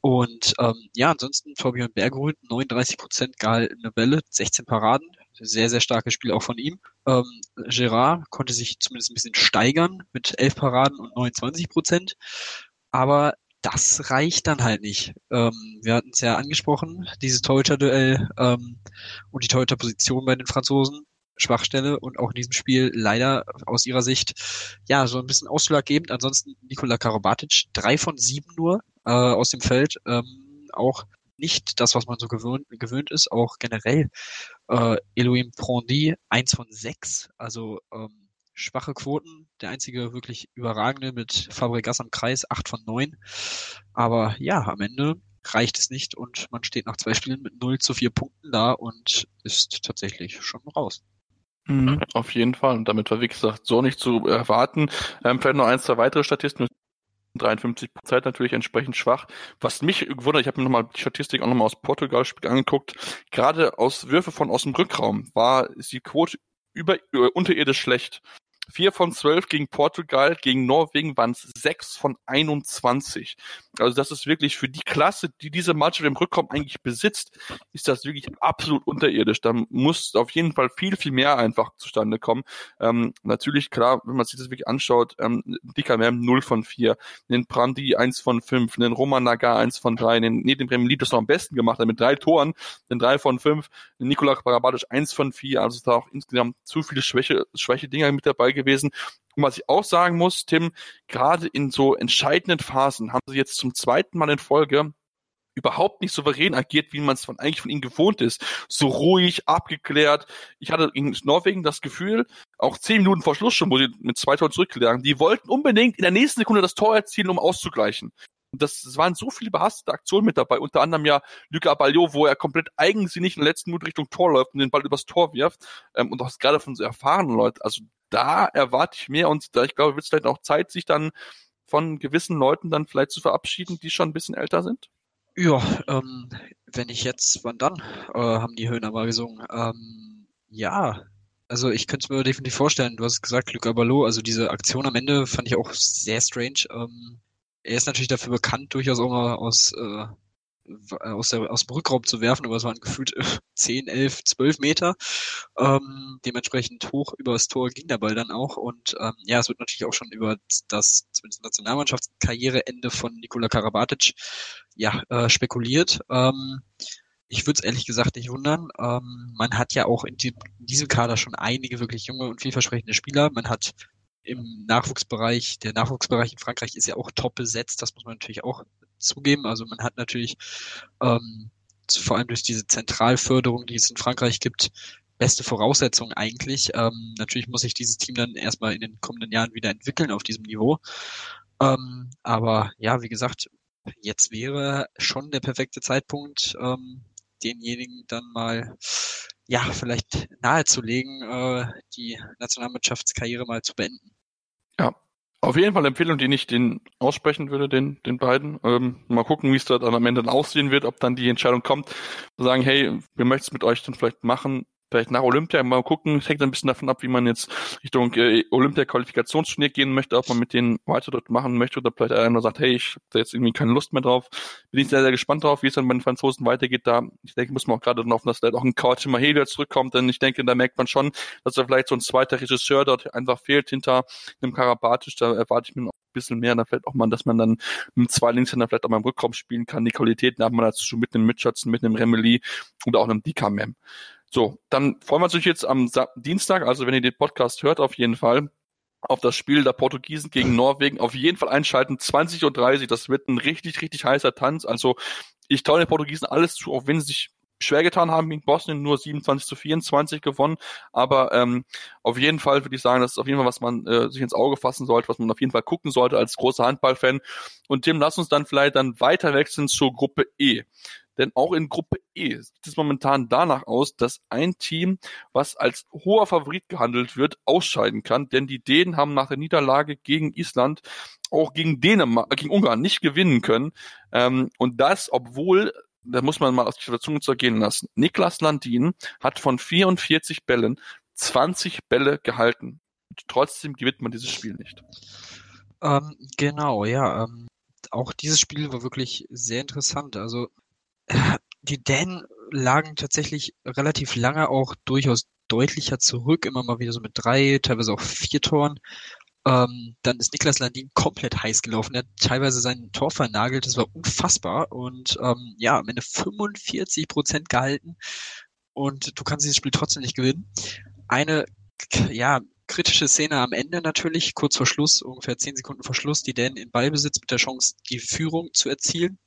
S2: Und ähm, ja, ansonsten Fabian Bergerud, 39 Prozent gehaltene Bälle, 16 Paraden, sehr, sehr starkes Spiel auch von ihm. Ähm, Gerard konnte sich zumindest ein bisschen steigern mit 11 Paraden und 29 Prozent. Aber das reicht dann halt nicht. Ähm, wir hatten es ja angesprochen, dieses Torhüter-Duell ähm, und die Torhüter-Position bei den Franzosen. Schwachstelle und auch in diesem Spiel leider aus ihrer Sicht ja so ein bisschen ausschlaggebend. Ansonsten Nikola Karabatic, drei von sieben nur äh, aus dem Feld. Ähm, auch nicht das, was man so gewöhnt, gewöhnt ist, auch generell äh, Elohim Prondi, eins von sechs, also ähm, schwache Quoten. Der einzige wirklich überragende mit Fabregas am Kreis, acht von neun. Aber ja, am Ende reicht es nicht und man steht nach zwei Spielen mit 0 zu 4 Punkten da und ist tatsächlich schon raus.
S1: Mhm, auf jeden Fall. Und damit war, wie gesagt, so nicht zu erwarten. Ähm, vielleicht noch ein, zwei weitere Statistiken 53 Prozent natürlich entsprechend schwach. Was mich gewundert, ich habe mir nochmal die Statistik auch nochmal aus Portugal-Spiel angeguckt, gerade aus Würfe von aus dem Rückraum war ist die Quote über, über unterirdisch schlecht. Vier von zwölf gegen Portugal, gegen Norwegen waren es sechs von 21. Also das ist wirklich für die Klasse, die diese Mannschaft im Rückraum eigentlich besitzt, ist das wirklich absolut unterirdisch. Da muss auf jeden Fall viel, viel mehr einfach zustande kommen. Ähm, natürlich, klar, wenn man sich das wirklich anschaut, ähm, Dicker Mem 0 von 4, den Brandi 1 von 5, den Roman Nagar 1 von 3, den Nedim Remeli das noch am besten gemacht hat mit drei Toren, den 3 von 5, den Nikola Parabadic 1 von 4, also da auch insgesamt zu viele Schwäche, Schwäche Dinger mit dabei gewesen. Und was ich auch sagen muss, Tim, gerade in so entscheidenden Phasen haben sie jetzt zum zweiten Mal in Folge überhaupt nicht souverän agiert, wie man es von eigentlich von ihnen gewohnt ist. So ruhig, abgeklärt. Ich hatte in Norwegen das Gefühl, auch zehn Minuten vor Schluss schon, wo sie mit zwei Toren zurücklagen, die wollten unbedingt in der nächsten Sekunde das Tor erzielen, um auszugleichen. Und das, das waren so viele behastete Aktionen mit dabei, unter anderem ja Luca Aballio, wo er komplett eigensinnig in der letzten Minute Richtung Tor läuft und den Ball übers Tor wirft. Ähm, und auch gerade von so erfahrenen Leuten. Also da erwarte ich mehr und da ich glaube, wird es vielleicht auch Zeit, sich dann von gewissen Leuten dann vielleicht zu verabschieden, die schon ein bisschen älter sind?
S2: Ja, ähm, wenn ich jetzt, wann dann, äh, haben die Höhner mal gesungen. Ähm, ja, also ich könnte es mir definitiv vorstellen, du hast gesagt, Luc Abalo, also diese Aktion am Ende fand ich auch sehr strange. Ähm, er ist natürlich dafür bekannt, durchaus auch mal aus äh, aus, der, aus dem Rückraum zu werfen, aber es waren gefühlt 10, 11, 12 Meter. Ähm, dementsprechend hoch über das Tor ging der Ball dann auch. Und ähm, ja, es wird natürlich auch schon über das zumindest Nationalmannschaftskarriereende von Nikola Karabatic ja, äh, spekuliert. Ähm, ich würde es ehrlich gesagt nicht wundern. Ähm, man hat ja auch in, die, in diesem Kader schon einige wirklich junge und vielversprechende Spieler. Man hat im Nachwuchsbereich, der Nachwuchsbereich in Frankreich ist ja auch top besetzt, das muss man natürlich auch zugeben. Also man hat natürlich ähm, vor allem durch diese Zentralförderung, die es in Frankreich gibt, beste Voraussetzungen eigentlich. Ähm, natürlich muss sich dieses Team dann erstmal in den kommenden Jahren wieder entwickeln auf diesem Niveau. Ähm, aber ja, wie gesagt, jetzt wäre schon der perfekte Zeitpunkt, ähm, denjenigen dann mal ja vielleicht nahezulegen, äh, die Nationalmannschaftskarriere mal zu beenden.
S1: Auf jeden Fall Empfehlung, die ich den aussprechen würde, den, den beiden. Ähm, mal gucken, wie es da dann am Ende dann aussehen wird, ob dann die Entscheidung kommt, sagen, hey, wir möchten es mit euch dann vielleicht machen, vielleicht nach Olympia mal gucken. Es hängt ein bisschen davon ab, wie man jetzt Richtung äh, Olympia-Qualifikationsturnier gehen möchte, ob man mit denen weiter dort machen möchte oder vielleicht einer sagt, hey, ich habe da jetzt irgendwie keine Lust mehr drauf. Bin ich sehr, sehr gespannt drauf, wie es dann bei den Franzosen weitergeht. Da, ich denke, muss man auch gerade dann hoffen, dass da auch ein Couch immer zurückkommt, denn ich denke, da merkt man schon, dass da vielleicht so ein zweiter Regisseur dort einfach fehlt hinter einem Karabatisch. Da erwarte ich mir noch ein bisschen mehr. Da vielleicht auch mal, dass man dann mit zwei Linkshänder vielleicht auch mal im Rückraum spielen kann. Die Qualitäten hat man dazu schon mit einem Mitschützen, mit einem Remeli oder auch einem Dikamem. So, dann freuen wir uns jetzt am Sa Dienstag, also wenn ihr den Podcast hört, auf jeden Fall auf das Spiel der Portugiesen gegen Norwegen auf jeden Fall einschalten. 20.30 Uhr, das wird ein richtig, richtig heißer Tanz. Also ich traue den Portugiesen alles zu, auch wenn sie sich schwer getan haben gegen Bosnien, nur 27 zu 24 gewonnen. Aber ähm, auf jeden Fall würde ich sagen, das ist auf jeden Fall, was man äh, sich ins Auge fassen sollte, was man auf jeden Fall gucken sollte als großer Handballfan. Und Tim, lass uns dann vielleicht dann weiter wechseln zur Gruppe E. Denn auch in Gruppe E sieht es momentan danach aus, dass ein Team, was als hoher Favorit gehandelt wird, ausscheiden kann. Denn die Dänen haben nach der Niederlage gegen Island auch gegen Dänemark, äh, gegen Ungarn nicht gewinnen können. Ähm, und das, obwohl da muss man mal aus der Zunge zergehen lassen. Niklas Landin hat von 44 Bällen 20 Bälle gehalten. Und trotzdem gewinnt man dieses Spiel nicht.
S2: Ähm, genau, ja. Ähm, auch dieses Spiel war wirklich sehr interessant. Also die Dänen lagen tatsächlich relativ lange auch durchaus deutlicher zurück, immer mal wieder so mit drei, teilweise auch vier Toren. Ähm, dann ist Niklas Landin komplett heiß gelaufen. Er hat teilweise sein Tor vernagelt. Das war unfassbar. Und ähm, ja, am Ende 45 Prozent gehalten. Und du kannst dieses Spiel trotzdem nicht gewinnen. Eine, ja, kritische Szene am Ende natürlich, kurz vor Schluss, ungefähr zehn Sekunden vor Schluss, die Dänen in Ballbesitz mit der Chance, die Führung zu erzielen.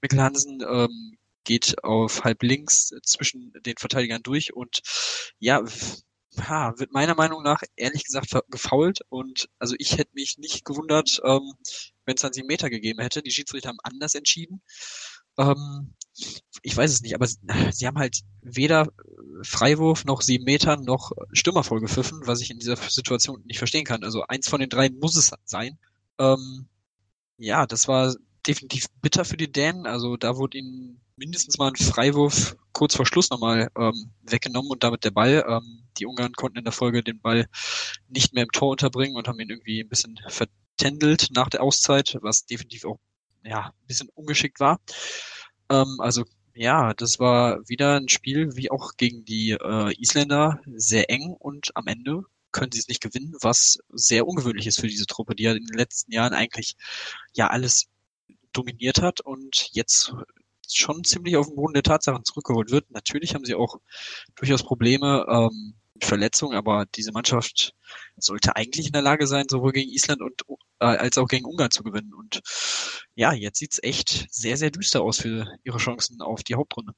S2: Mikkel Hansen ähm, geht auf halb links zwischen den Verteidigern durch und ja, ha, wird meiner Meinung nach ehrlich gesagt gefault und also ich hätte mich nicht gewundert, ähm, wenn es dann sieben Meter gegeben hätte. Die Schiedsrichter haben anders entschieden. Ähm, ich weiß es nicht, aber sie haben halt weder Freiwurf noch sieben Meter noch Stürmer vollgepfiffen, was ich in dieser Situation nicht verstehen kann. Also eins von den drei muss es sein. Ähm, ja, das war definitiv bitter für die Dänen. Also da wurde ihnen mindestens mal ein Freiwurf kurz vor Schluss nochmal ähm, weggenommen und damit der Ball. Ähm, die Ungarn konnten in der Folge den Ball nicht mehr im Tor unterbringen und haben ihn irgendwie ein bisschen vertändelt nach der Auszeit, was definitiv auch ja, ein bisschen ungeschickt war. Ähm, also ja, das war wieder ein Spiel wie auch gegen die äh, Isländer sehr eng und am Ende können sie es nicht gewinnen, was sehr ungewöhnlich ist für diese Truppe, die ja in den letzten Jahren eigentlich ja alles dominiert hat und jetzt schon ziemlich auf den Boden der Tatsachen zurückgeholt wird. Natürlich haben sie auch durchaus Probleme ähm, mit Verletzungen, aber diese Mannschaft sollte eigentlich in der Lage sein, sowohl gegen Island und äh, als auch gegen Ungarn zu gewinnen. Und ja, jetzt sieht's echt sehr, sehr düster aus für ihre Chancen auf die Hauptrunde.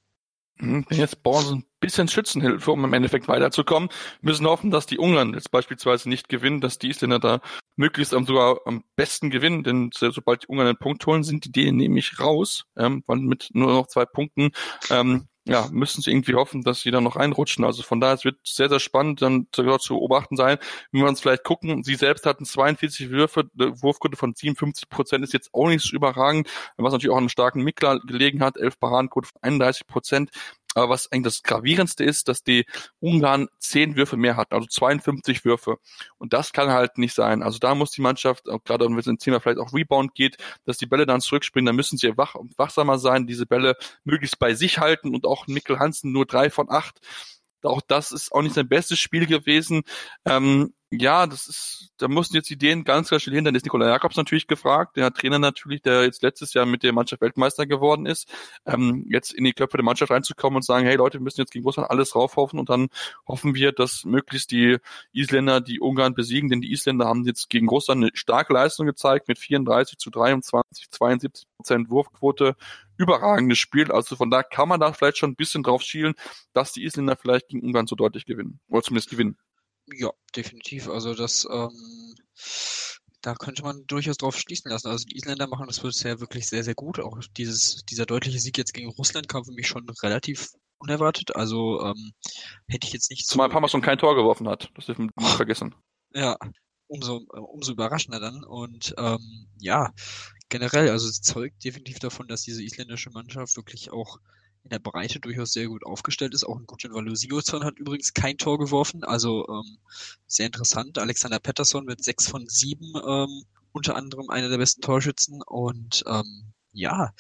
S1: Wenn jetzt brauchen sie ein bisschen Schützenhilfe, um im Endeffekt weiterzukommen. müssen hoffen, dass die Ungarn jetzt beispielsweise nicht gewinnen, dass die Isländer da möglichst sogar am besten gewinnen, denn sobald die Ungarn einen Punkt holen, sind die Dänen nämlich raus, ähm, mit nur noch zwei Punkten. Ähm, ja, müssen sie irgendwie hoffen, dass sie dann noch einrutschen. Also von daher, es wird sehr, sehr spannend dann zu beobachten sein. Wenn wir uns vielleicht gucken, sie selbst hatten 42 Würfe, Wurfquote von 57 Prozent ist jetzt auch nicht so überragend, was natürlich auch an einem starken Mickler gelegen hat, 11 Paradenquote von 31 Prozent. Aber was eigentlich das Gravierendste ist, dass die Ungarn zehn Würfe mehr hatten, also 52 Würfe. Und das kann halt nicht sein. Also da muss die Mannschaft, gerade wenn es ins Thema vielleicht auch Rebound geht, dass die Bälle dann zurückspringen, dann müssen sie wach, wachsamer sein, diese Bälle möglichst bei sich halten und auch Mikkel Hansen nur drei von acht. Auch das ist auch nicht sein bestes Spiel gewesen. Ähm, ja, das ist, da mussten jetzt Ideen ganz, ganz schnell hin. Dann ist Nikola Jakobs natürlich gefragt, der Trainer natürlich, der jetzt letztes Jahr mit der Mannschaft Weltmeister geworden ist, ähm, jetzt in die Köpfe der Mannschaft reinzukommen und sagen, hey Leute, wir müssen jetzt gegen Russland alles raufhoffen. Und dann hoffen wir, dass möglichst die Isländer die Ungarn besiegen, denn die Isländer haben jetzt gegen Russland eine starke Leistung gezeigt mit 34 zu 23, 72 Prozent Wurfquote, überragendes Spiel. Also von da kann man da vielleicht schon ein bisschen drauf schielen, dass die Isländer vielleicht gegen Ungarn so deutlich gewinnen. Oder zumindest gewinnen.
S2: Ja, definitiv. Also das, ähm, da könnte man durchaus drauf schließen lassen. Also die Isländer machen das bisher wirklich sehr, sehr gut. Auch dieses, dieser deutliche Sieg jetzt gegen Russland kam für mich schon relativ unerwartet. Also ähm, hätte ich jetzt nicht
S1: so. Zumal Parmason kein Tor geworfen hat. Das dürfen wir nicht vergessen.
S2: Ja, umso, umso überraschender dann. Und ähm, ja, generell, also es zeugt definitiv davon, dass diese isländische Mannschaft wirklich auch in der Breite durchaus sehr gut aufgestellt ist. Auch ein guter Valu Sigurdsson hat übrigens kein Tor geworfen, also ähm, sehr interessant. Alexander Pettersson mit sechs von sieben, ähm, unter anderem einer der besten Torschützen. Und ähm, ja,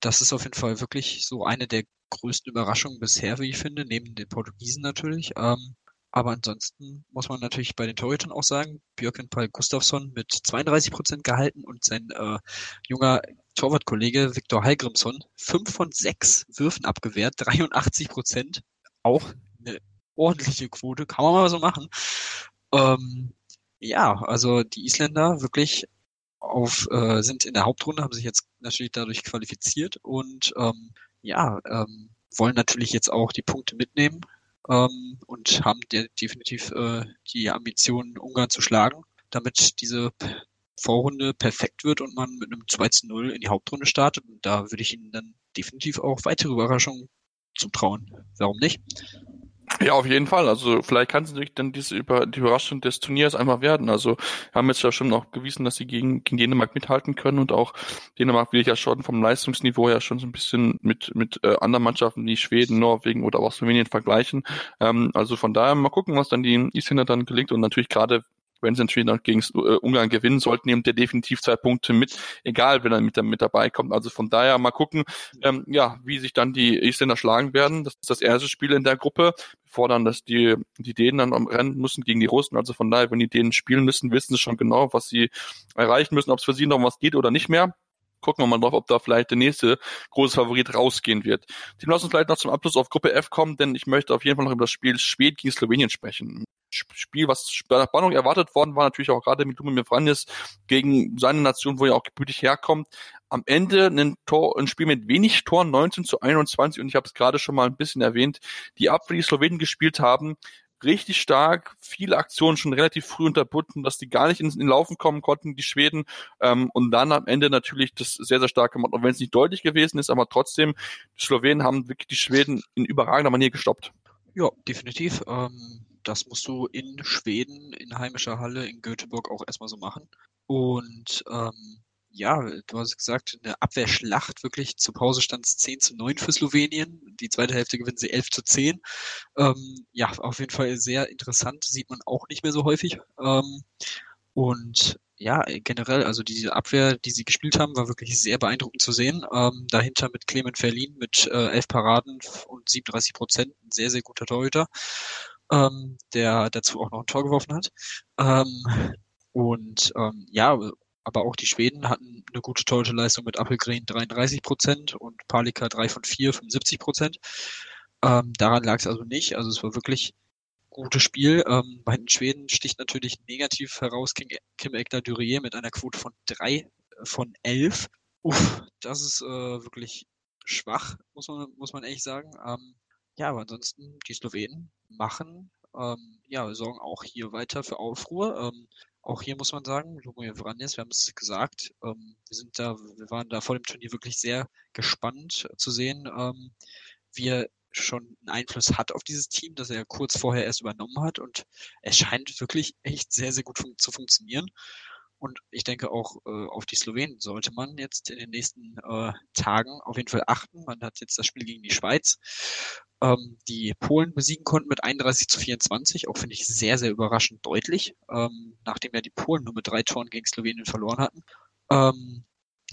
S2: das ist auf jeden Fall wirklich so eine der größten Überraschungen bisher, wie ich finde, neben den Portugiesen natürlich. Ähm, aber ansonsten muss man natürlich bei den Torhütern auch sagen, Björken Paul Gustafsson mit 32 Prozent gehalten und sein äh, junger Torwartkollege Viktor Hallgrimsson fünf von sechs Würfen abgewehrt, 83 Prozent. Auch eine ordentliche Quote, kann man mal so machen. Ähm, ja, also die Isländer wirklich auf äh, sind in der Hauptrunde, haben sich jetzt natürlich dadurch qualifiziert und ähm, ja, ähm, wollen natürlich jetzt auch die Punkte mitnehmen ähm, und haben de definitiv äh, die Ambition, Ungarn zu schlagen, damit diese Vorrunde perfekt wird und man mit einem 2 zu 0 in die Hauptrunde startet. Und da würde ich Ihnen dann definitiv auch weitere Überraschungen zutrauen. Warum nicht?
S1: Ja, auf jeden Fall. Also vielleicht kann es natürlich dann diese über die Überraschung des Turniers einmal werden. Also haben jetzt ja schon auch gewiesen, dass sie gegen, gegen Dänemark mithalten können und auch Dänemark will ich ja schon vom Leistungsniveau ja schon so ein bisschen mit mit äh, anderen Mannschaften wie Schweden, Norwegen oder auch Slowenien vergleichen. Ähm, also von daher mal gucken, was dann die Isländer dann gelingt und natürlich gerade wenn sie natürlich noch gegen äh, Ungarn gewinnen sollten, nimmt er definitiv zwei Punkte mit, egal wenn er mit, mit dabei kommt. Also von daher mal gucken, ähm, ja, wie sich dann die Isländer schlagen werden. Das ist das erste Spiel in der Gruppe, bevor dann dass die, die Dänen dann am Rennen müssen gegen die Russen. Also von daher, wenn die Dänen spielen müssen, wissen sie schon genau, was sie erreichen müssen, ob es für sie noch was geht oder nicht mehr gucken wir mal drauf, ob da vielleicht der nächste große Favorit rausgehen wird. Team, lass uns vielleicht noch zum Abschluss auf Gruppe F kommen, denn ich möchte auf jeden Fall noch über das Spiel Schweden gegen Slowenien sprechen. Spiel, was der Spannung erwartet worden war, natürlich auch gerade mit Lumir Franjes gegen seine Nation, wo er auch gebürtig herkommt. Am Ende ein, Tor, ein Spiel mit wenig Toren, 19 zu 21 und ich habe es gerade schon mal ein bisschen erwähnt, die Abwehr, die Slowenen gespielt haben, richtig stark, viele Aktionen schon relativ früh unterbunden, dass die gar nicht ins in Laufen kommen konnten, die Schweden, ähm, und dann am Ende natürlich das sehr, sehr stark gemacht, auch wenn es nicht deutlich gewesen ist, aber trotzdem, die Slowenen haben wirklich die Schweden in überragender Manier gestoppt.
S2: Ja, definitiv. Ähm, das musst du in Schweden, in heimischer Halle, in Göteborg auch erstmal so machen. Und ähm, ja, du hast gesagt, eine Abwehrschlacht wirklich. Zur Pause stand es 10 zu 9 für Slowenien. Die zweite Hälfte gewinnen sie 11 zu 10. Ähm, ja, auf jeden Fall sehr interessant. Sieht man auch nicht mehr so häufig. Ähm, und ja, generell, also diese Abwehr, die sie gespielt haben, war wirklich sehr beeindruckend zu sehen. Ähm, dahinter mit Clement Verlin mit äh, elf Paraden und 37 Prozent, ein sehr, sehr guter Torhüter, ähm, der dazu auch noch ein Tor geworfen hat. Ähm, und ähm, ja, aber auch die Schweden hatten eine gute Torhüterleistung mit Appelgren 33 Prozent und Palika 3 von 4, 75 Prozent. Ähm, daran lag es also nicht. Also es war wirklich gutes Spiel. Ähm, bei den Schweden sticht natürlich negativ heraus Kim, Kim Ekdal Durier mit einer Quote von drei von elf. Uff, das ist äh, wirklich schwach, muss man, muss man ehrlich sagen. Ähm, ja, aber ansonsten, die Slowenen machen, ähm, ja, sorgen auch hier weiter für Aufruhr. Ähm, auch hier muss man sagen, Lumir Vranjes, wir haben es gesagt, ähm, wir sind da, wir waren da vor dem Turnier wirklich sehr gespannt zu sehen, ähm, wie er schon einen Einfluss hat auf dieses Team, das er kurz vorher erst übernommen hat. Und es scheint wirklich echt sehr, sehr gut fun zu funktionieren. Und ich denke auch äh, auf die Slowenen sollte man jetzt in den nächsten äh, Tagen auf jeden Fall achten. Man hat jetzt das Spiel gegen die Schweiz, ähm, die Polen besiegen konnten mit 31 zu 24, auch finde ich sehr, sehr überraschend deutlich, ähm, nachdem ja die Polen nur mit drei Toren gegen Slowenien verloren hatten. Ähm,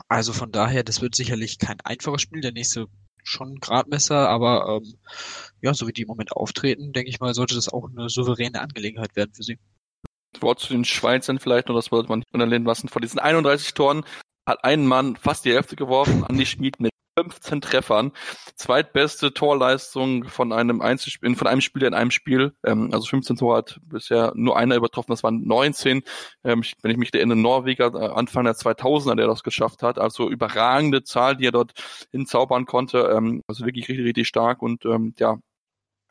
S2: also von daher, das wird sicherlich kein einfaches Spiel. Der nächste schon Gradmesser, aber ähm, ja, so wie die im Moment auftreten, denke ich mal, sollte das auch eine souveräne Angelegenheit werden für sie.
S1: Wort zu den Schweizern vielleicht, nur das wollte man nicht unterlehnen lassen. Von diesen 31 Toren hat ein Mann fast die Hälfte geworfen, Andi Schmid mit 15 Treffern. Zweitbeste Torleistung von einem Einzelspiel, von einem Spieler in einem Spiel. Ähm, also 15 Tore hat bisher nur einer übertroffen, das waren 19. Ähm, ich, wenn ich mich erinnere, Norweger äh, Anfang der 2000er, der das geschafft hat. Also überragende Zahl, die er dort hinzaubern konnte. Ähm, also wirklich richtig, richtig stark und ähm, ja,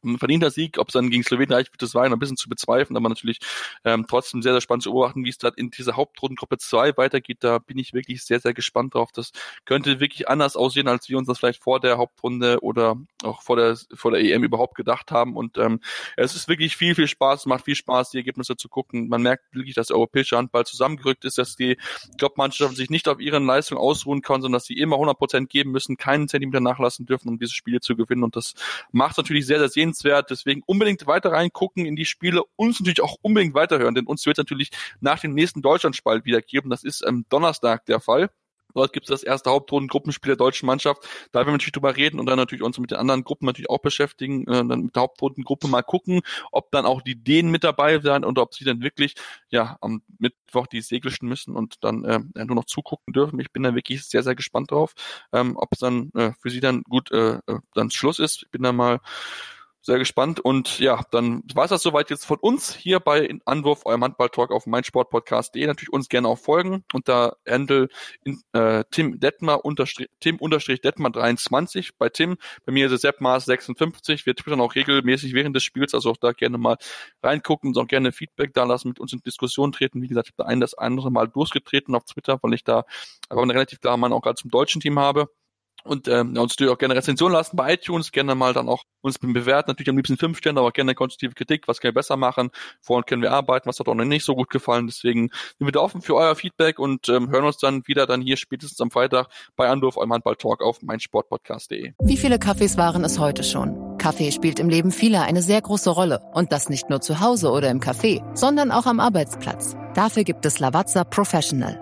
S1: ein verdienter Sieg, ob es dann gegen Slowenien reicht, wird das war ein bisschen zu bezweifeln, aber natürlich ähm, trotzdem sehr, sehr spannend zu beobachten, wie es da in dieser Hauptrundengruppe 2 weitergeht. Da bin ich wirklich sehr, sehr gespannt drauf. Das könnte wirklich anders aussehen, als wir uns das vielleicht vor der Hauptrunde oder auch vor der vor der EM überhaupt gedacht haben. Und ähm, es ist wirklich viel, viel Spaß, macht viel Spaß, die Ergebnisse zu gucken. Man merkt wirklich, dass der europäische Handball zusammengerückt ist, dass die Top-Mannschaften sich nicht auf ihren Leistungen ausruhen können, sondern dass sie immer 100 Prozent geben müssen, keinen Zentimeter nachlassen dürfen, um diese Spiele zu gewinnen. Und das macht natürlich sehr, sehr sehenswert sehenswert. Deswegen unbedingt weiter reingucken in die Spiele. Uns natürlich auch unbedingt weiterhören, denn uns wird natürlich nach dem nächsten Deutschlandspalt wieder geben. Das ist am Donnerstag der Fall. Dort gibt es das erste Hauptrunden-Gruppenspiel der deutschen Mannschaft. Da werden wir natürlich drüber reden und dann natürlich uns mit den anderen Gruppen natürlich auch beschäftigen, äh, dann mit der Hauptrundengruppe mal gucken, ob dann auch die Dänen mit dabei sind und ob sie dann wirklich ja am Mittwoch die Segelschen müssen und dann äh, nur noch zugucken dürfen. Ich bin da wirklich sehr, sehr gespannt drauf, ähm, ob es dann äh, für sie dann gut äh, äh dann Schluss ist. Ich bin da mal sehr gespannt und ja, dann war es das soweit jetzt von uns hier bei Anwurf, eurem Handball-Talk auf meinsportpodcast.de. Natürlich uns gerne auch folgen unter Handle in, äh, Tim Detmer unterstrich, Tim unterstrich Detmer 23 bei Tim. Bei mir ist es Seppmaß 56. Wir twittern auch regelmäßig während des Spiels, also auch da gerne mal reingucken, und auch gerne Feedback da lassen, mit uns in Diskussion treten. Wie gesagt, ich habe da ein das andere Mal durchgetreten auf Twitter, weil ich da aber eine relativ klare Meinung auch gerade zum deutschen Team habe und ähm, uns natürlich auch gerne Rezension lassen bei iTunes, gerne mal dann auch uns bewerten, natürlich am liebsten fünf Sterne, aber gerne konstruktive Kritik, was können wir besser machen, woran können wir arbeiten, was hat auch noch nicht so gut gefallen, deswegen sind wir da offen für euer Feedback und ähm, hören uns dann wieder dann hier spätestens am Freitag bei Anruf eurem Handball-Talk auf meinsportpodcast.de.
S5: Wie viele Kaffees waren es heute schon? Kaffee spielt im Leben vieler eine sehr große Rolle und das nicht nur zu Hause oder im Café, sondern auch am Arbeitsplatz. Dafür gibt es Lavazza Professional.